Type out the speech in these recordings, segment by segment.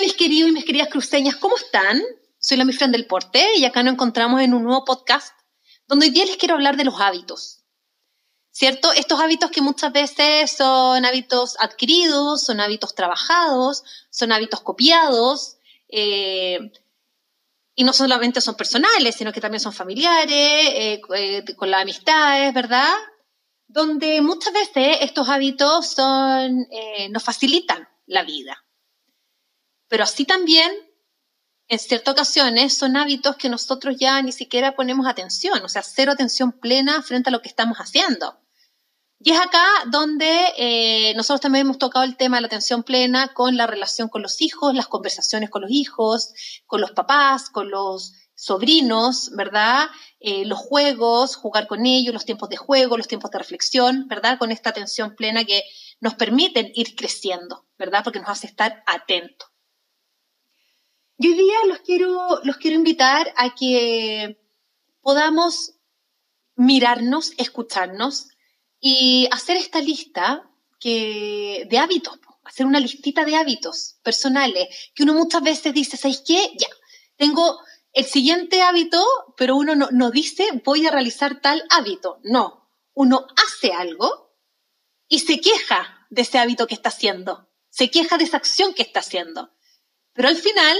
mis queridos y mis queridas cruceñas, ¿cómo están? Soy la Mifran del Porte y acá nos encontramos en un nuevo podcast donde hoy día les quiero hablar de los hábitos. ¿Cierto? Estos hábitos que muchas veces son hábitos adquiridos, son hábitos trabajados, son hábitos copiados, eh, y no solamente son personales, sino que también son familiares, eh, eh, con las amistades, ¿verdad? Donde muchas veces estos hábitos son, nos facilitan la vida. Pero así también, en ciertas ocasiones, son hábitos que nosotros ya ni siquiera ponemos atención, o sea, cero atención plena frente a lo que estamos haciendo. Y es acá donde eh, nosotros también hemos tocado el tema de la atención plena con la relación con los hijos, las conversaciones con los hijos, con los papás, con los sobrinos, ¿verdad? Eh, los juegos, jugar con ellos, los tiempos de juego, los tiempos de reflexión, ¿verdad? Con esta atención plena que nos permiten ir creciendo, ¿verdad? Porque nos hace estar atentos. Y hoy día los quiero, los quiero invitar a que podamos mirarnos, escucharnos y hacer esta lista que, de hábitos, hacer una listita de hábitos personales, que uno muchas veces dice, ¿sabes qué? Ya, tengo el siguiente hábito, pero uno no, no dice, voy a realizar tal hábito. No, uno hace algo y se queja de ese hábito que está haciendo, se queja de esa acción que está haciendo. Pero al final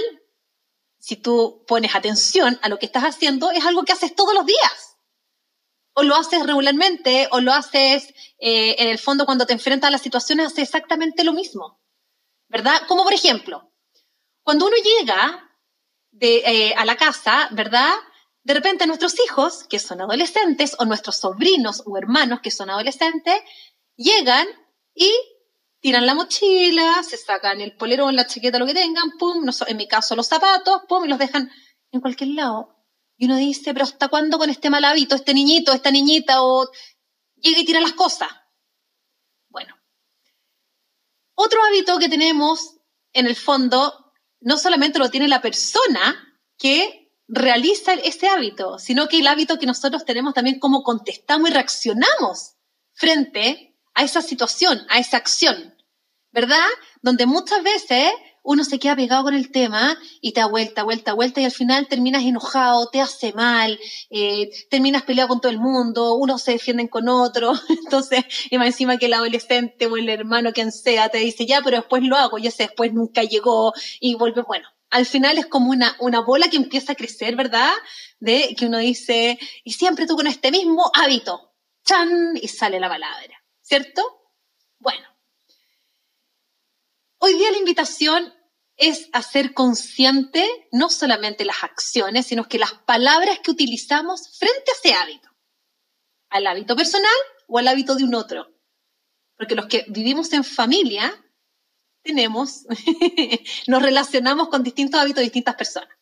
si tú pones atención a lo que estás haciendo, es algo que haces todos los días. O lo haces regularmente, o lo haces eh, en el fondo cuando te enfrentas a las situaciones, haces exactamente lo mismo. ¿Verdad? Como por ejemplo, cuando uno llega eh, a la casa, ¿verdad? De repente nuestros hijos, que son adolescentes, o nuestros sobrinos o hermanos, que son adolescentes, llegan y tiran la mochila, se sacan el polerón, la chaqueta, lo que tengan, pum, en mi caso los zapatos, pum, y los dejan en cualquier lado. Y uno dice, pero ¿hasta cuándo con este mal hábito, este niñito, esta niñita, o llega y tira las cosas? Bueno. Otro hábito que tenemos, en el fondo, no solamente lo tiene la persona que realiza ese hábito, sino que el hábito que nosotros tenemos también cómo contestamos y reaccionamos frente a esa situación, a esa acción, ¿verdad? Donde muchas veces uno se queda pegado con el tema y te da vuelta, vuelta, vuelta y al final terminas enojado, te hace mal, eh, terminas peleado con todo el mundo, unos se defienden con otro, entonces, y más encima que el adolescente o el hermano, quien sea, te dice, ya, pero después lo hago y ese después nunca llegó y vuelve, bueno, al final es como una, una bola que empieza a crecer, ¿verdad? De que uno dice, y siempre tú con este mismo hábito, chan, y sale la palabra. ¿Cierto? Bueno, hoy día la invitación es hacer consciente no solamente las acciones, sino que las palabras que utilizamos frente a ese hábito, al hábito personal o al hábito de un otro. Porque los que vivimos en familia tenemos, nos relacionamos con distintos hábitos de distintas personas.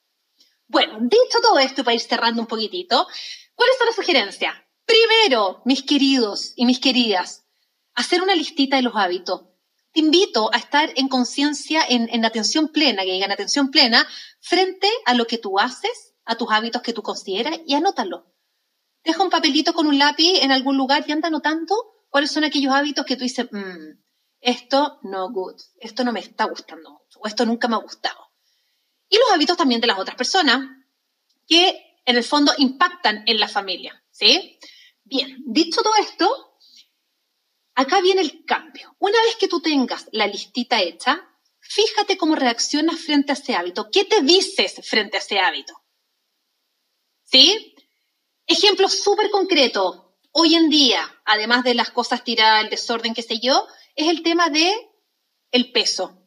Bueno, dicho todo esto, para ir cerrando un poquitito, ¿cuáles son las sugerencias? Primero, mis queridos y mis queridas, hacer una listita de los hábitos. Te invito a estar en conciencia, en, atención plena, que digan atención plena, frente a lo que tú haces, a tus hábitos que tú consideras y anótalo. Deja un papelito con un lápiz en algún lugar y anda anotando cuáles son aquellos hábitos que tú dices, mm, esto no good, esto no me está gustando mucho, o esto nunca me ha gustado. Y los hábitos también de las otras personas, que en el fondo impactan en la familia, ¿sí? Bien, dicho todo esto, Acá viene el cambio. Una vez que tú tengas la listita hecha, fíjate cómo reaccionas frente a ese hábito. ¿Qué te dices frente a ese hábito? ¿Sí? Ejemplo súper concreto. Hoy en día, además de las cosas tiradas, el desorden, qué sé yo, es el tema de el peso.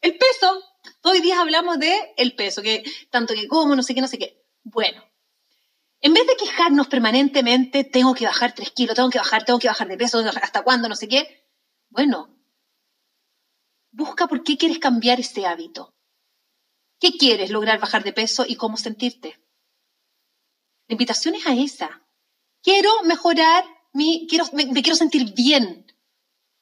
El peso. Hoy día hablamos de el peso, que tanto que como, no sé qué, no sé qué. Bueno, en vez de quejarnos permanentemente, tengo que bajar tres kilos, tengo que bajar, tengo que bajar de peso, hasta cuándo, no sé qué, bueno, busca por qué quieres cambiar ese hábito. ¿Qué quieres lograr bajar de peso y cómo sentirte? La invitación es a esa. Quiero mejorar mi, quiero, me, quiero sentir bien.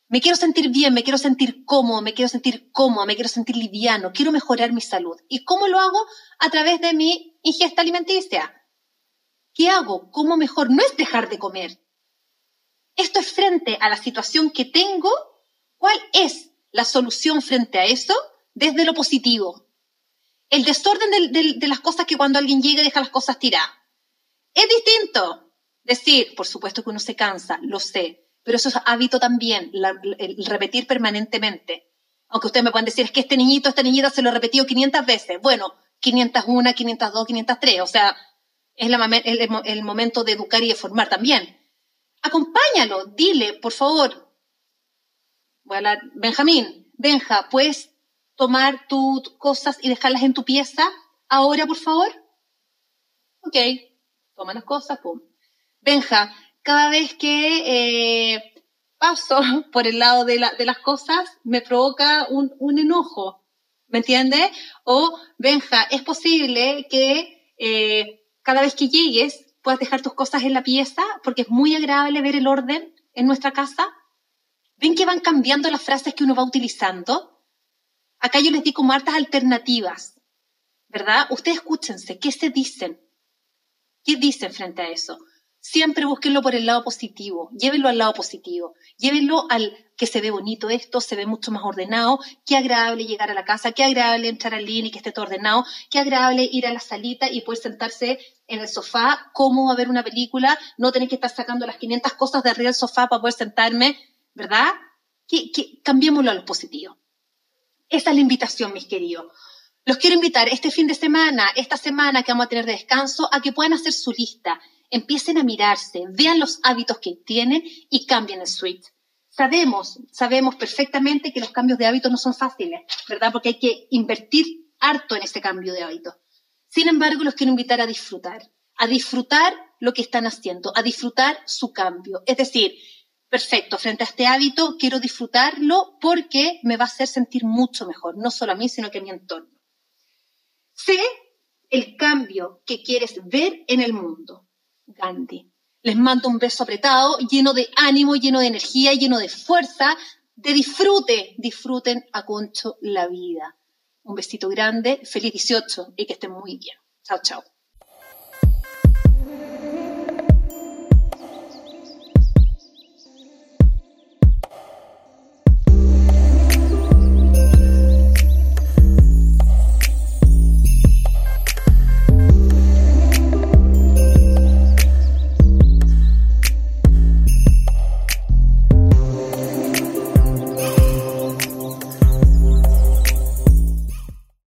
Me quiero sentir bien, me quiero sentir cómodo, me quiero sentir cómodo, me quiero sentir liviano, quiero mejorar mi salud. ¿Y cómo lo hago? A través de mi ingesta alimenticia ¿Qué hago? ¿Cómo mejor? No es dejar de comer. Esto es frente a la situación que tengo. ¿Cuál es la solución frente a eso? desde lo positivo. El desorden de las cosas que cuando alguien llega deja las cosas tiradas. Es distinto. Decir, por supuesto que uno se cansa, lo sé, pero eso es hábito también, el repetir permanentemente. Aunque ustedes me puedan decir, es que este niñito, esta niñita se lo ha repetido 500 veces. Bueno, 501, 502, 503. O sea, es el, momento de educar y de formar también. Acompáñalo, dile, por favor. Bueno, Benjamín, Benja, ¿puedes tomar tus cosas y dejarlas en tu pieza ahora, por favor? Ok, toma las cosas, pum. Benja, cada vez que eh, paso por el lado de, las cosas, me provoca un, enojo, ¿me entiendes? O, Benja, es posible que eh, cada vez que llegues puedas dejar tus cosas en la pieza, porque es muy agradable ver el orden en nuestra casa. ¿Ven que van cambiando las frases que uno va utilizando? Acá yo les di como hartas alternativas, ¿verdad? Ustedes escúchense, ¿qué se dicen? ¿Qué dicen frente a eso? Siempre búsquenlo por el lado positivo, llévenlo al lado positivo, llévenlo al que se ve bonito esto, se ve mucho más ordenado, qué agradable llegar a la casa, qué agradable entrar al living y que esté todo ordenado, qué agradable ir a la salita y poder sentarse en el sofá, cómo ver una película, no tener que estar sacando las 500 cosas de arriba del sofá para poder sentarme, ¿verdad? Que, cambiémoslo a lo positivo. Esa es la invitación, mis queridos. Los quiero invitar este fin de semana, esta semana que vamos a tener de descanso, a que puedan hacer su lista empiecen a mirarse, vean los hábitos que tienen y cambien el switch. Sabemos, sabemos perfectamente que los cambios de hábitos no son fáciles, ¿verdad? Porque hay que invertir harto en ese cambio de hábitos. Sin embargo, los quiero invitar a disfrutar, a disfrutar lo que están haciendo, a disfrutar su cambio. Es decir, perfecto, frente a este hábito quiero disfrutarlo porque me va a hacer sentir mucho mejor, no solo a mí, sino que a mi entorno. Sé el cambio que quieres ver en el mundo. Gandhi. Les mando un beso apretado, lleno de ánimo, lleno de energía, lleno de fuerza, de disfrute. Disfruten a concho la vida. Un besito grande, feliz 18 y que estén muy bien. Chao, chao.